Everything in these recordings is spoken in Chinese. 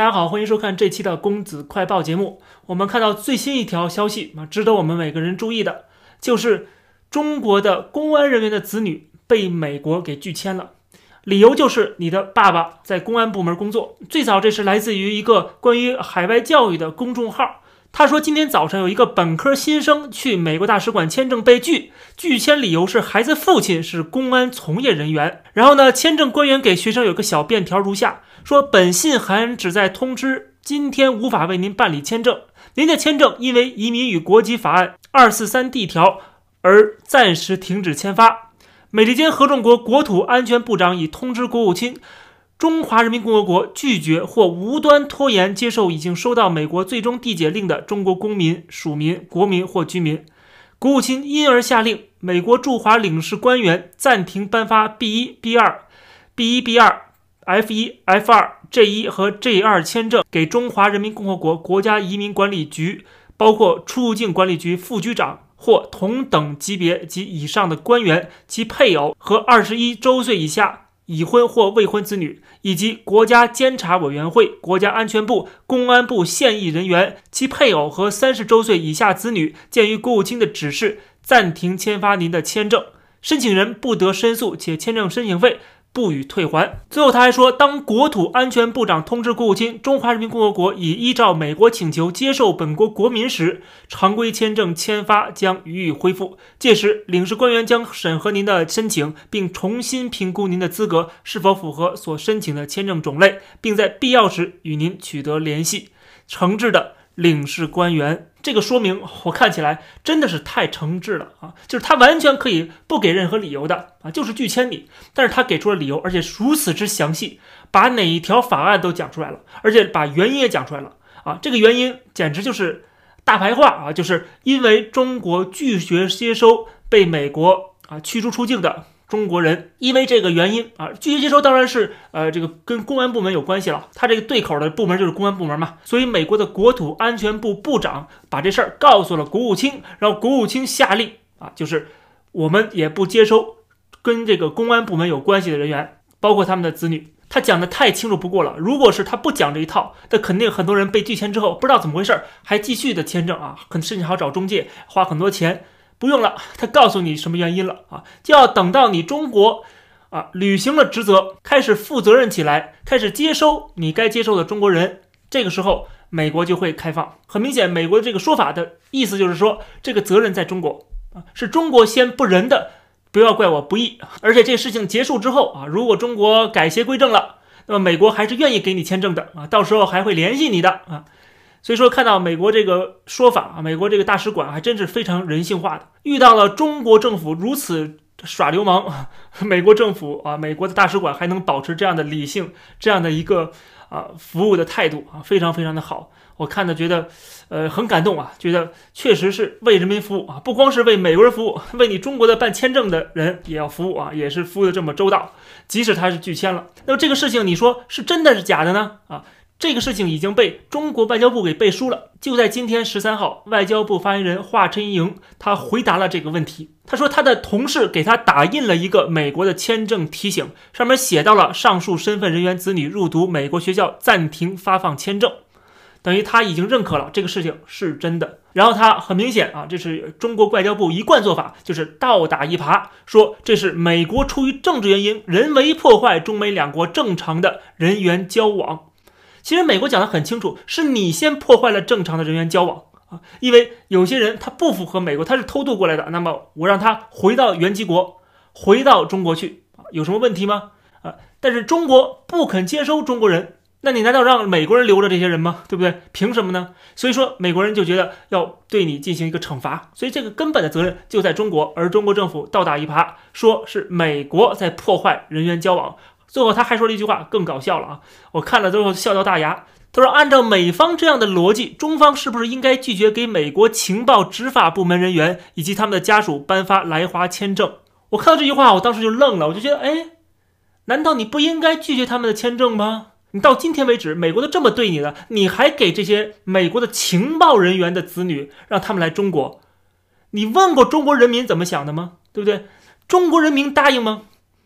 大家好，欢迎收看这期的公子快报节目。我们看到最新一条消息啊，值得我们每个人注意的，就是中国的公安人员的子女被美国给拒签了，理由就是你的爸爸在公安部门工作。最早这是来自于一个关于海外教育的公众号，他说今天早上有一个本科新生去美国大使馆签证被拒，拒签理由是孩子父亲是公安从业人员。然后呢，签证官员给学生有个小便条如下。说本信函旨在通知，今天无法为您办理签证。您的签证因为《移民与国籍法案》二四三 D 条而暂时停止签发。美利坚合众国国土安全部长已通知国务卿，中华人民共和国拒绝或无端拖延接受已经收到美国最终递解令的中国公民、属民、国民或居民。国务卿因而下令，美国驻华领事官员暂停颁发 B 一、B 二、B 一、B 二。F 一、F 二、J 一和 J 二签证给中华人民共和国国家移民管理局，包括出入境管理局副局长或同等级别及以上的官员、其配偶和二十一周岁以下已婚或未婚子女，以及国家监察委员会、国家安全部、公安部现役人员、其配偶和三十周岁以下子女，鉴于国务卿的指示，暂停签发您的签证。申请人不得申诉，且签证申请费。不予退还。最后，他还说，当国土安全部长通知国务卿，中华人民共和国已依照美国请求接受本国国民时，常规签证签发将予以恢复。届时，领事官员将审核您的申请，并重新评估您的资格是否符合所申请的签证种类，并在必要时与您取得联系。诚挚的。领事官员，这个说明我看起来真的是太诚挚了啊！就是他完全可以不给任何理由的啊，就是拒签你，但是他给出了理由，而且如此之详细，把哪一条法案都讲出来了，而且把原因也讲出来了啊！这个原因简直就是大白话啊，就是因为中国拒绝接收被美国啊驱逐出境的。中国人因为这个原因啊，拒绝接收当然是呃这个跟公安部门有关系了。他这个对口的部门就是公安部门嘛，所以美国的国土安全部部长把这事儿告诉了国务卿，然后国务卿下令啊，就是我们也不接收跟这个公安部门有关系的人员，包括他们的子女。他讲的太清楚不过了。如果是他不讲这一套，那肯定很多人被拒签之后不知道怎么回事，还继续的签证啊，很甚至还要找中介花很多钱。不用了，他告诉你什么原因了啊？就要等到你中国啊履行了职责，开始负责任起来，开始接收你该接收的中国人，这个时候美国就会开放。很明显，美国这个说法的意思就是说，这个责任在中国啊，是中国先不仁的，不要怪我不义。而且这事情结束之后啊，如果中国改邪归正了，那么美国还是愿意给你签证的啊，到时候还会联系你的啊。所以说，看到美国这个说法啊，美国这个大使馆还真是非常人性化的。遇到了中国政府如此耍流氓，美国政府啊，美国的大使馆还能保持这样的理性，这样的一个啊服务的态度啊，非常非常的好。我看的觉得，呃，很感动啊，觉得确实是为人民服务啊，不光是为美国人服务，为你中国的办签证的人也要服务啊，也是服务的这么周到。即使他是拒签了，那么这个事情你说是真的是假的呢？啊？这个事情已经被中国外交部给背书了。就在今天十三号，外交部发言人华春莹他回答了这个问题。他说，他的同事给他打印了一个美国的签证提醒，上面写到了上述身份人员子女入读美国学校暂停发放签证，等于他已经认可了这个事情是真的。然后他很明显啊，这是中国外交部一贯做法，就是倒打一耙，说这是美国出于政治原因人为破坏中美两国正常的人员交往。其实美国讲的很清楚，是你先破坏了正常的人员交往啊，因为有些人他不符合美国，他是偷渡过来的，那么我让他回到原籍国，回到中国去啊，有什么问题吗？啊，但是中国不肯接收中国人，那你难道让美国人留着这些人吗？对不对？凭什么呢？所以说美国人就觉得要对你进行一个惩罚，所以这个根本的责任就在中国，而中国政府倒打一耙，说是美国在破坏人员交往。最后他还说了一句话，更搞笑了啊！我看了之后笑掉大牙。他说：“按照美方这样的逻辑，中方是不是应该拒绝给美国情报执法部门人员以及他们的家属颁发来华签证？”我看到这句话，我当时就愣了，我就觉得，哎，难道你不应该拒绝他们的签证吗？你到今天为止，美国都这么对你了，你还给这些美国的情报人员的子女让他们来中国？你问过中国人民怎么想的吗？对不对？中国人民答应吗？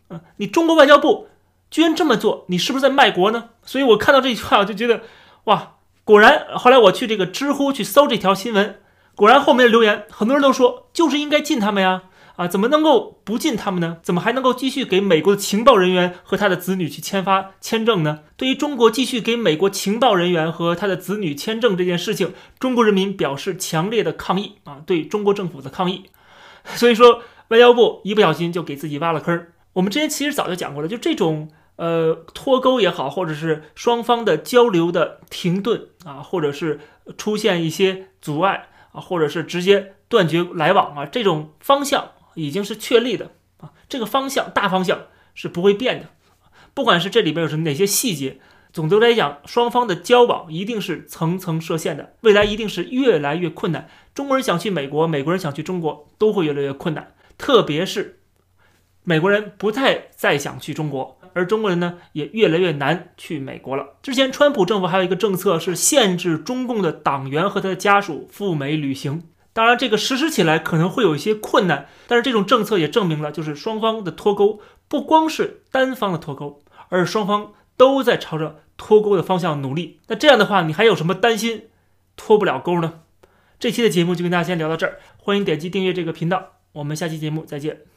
嗯你中国外交部。居然这么做，你是不是在卖国呢？所以我看到这句话，我就觉得哇，果然，后来我去这个知乎去搜这条新闻，果然后面的留言很多人都说就是应该禁他们呀。啊，怎么能够不禁他们呢？怎么还能够继续给美国的情报人员和他的子女去签发签证呢？对于中国继续给美国情报人员和他的子女签证这件事情，中国人民表示强烈的抗议啊，对中国政府的抗议。所以说，外交部一不小心就给自己挖了坑。我们之前其实早就讲过了，就这种呃脱钩也好，或者是双方的交流的停顿啊，或者是出现一些阻碍啊，或者是直接断绝来往啊，这种方向。已经是确立的啊，这个方向大方向是不会变的，不管是这里边有什么哪些细节，总的来讲，双方的交往一定是层层设限的，未来一定是越来越困难。中国人想去美国，美国人想去中国，都会越来越困难。特别是美国人不太再想去中国，而中国人呢，也越来越难去美国了。之前川普政府还有一个政策是限制中共的党员和他的家属赴美旅行。当然，这个实施起来可能会有一些困难，但是这种政策也证明了，就是双方的脱钩不光是单方的脱钩，而双方都在朝着脱钩的方向努力。那这样的话，你还有什么担心脱不了钩呢？这期的节目就跟大家先聊到这儿，欢迎点击订阅这个频道，我们下期节目再见。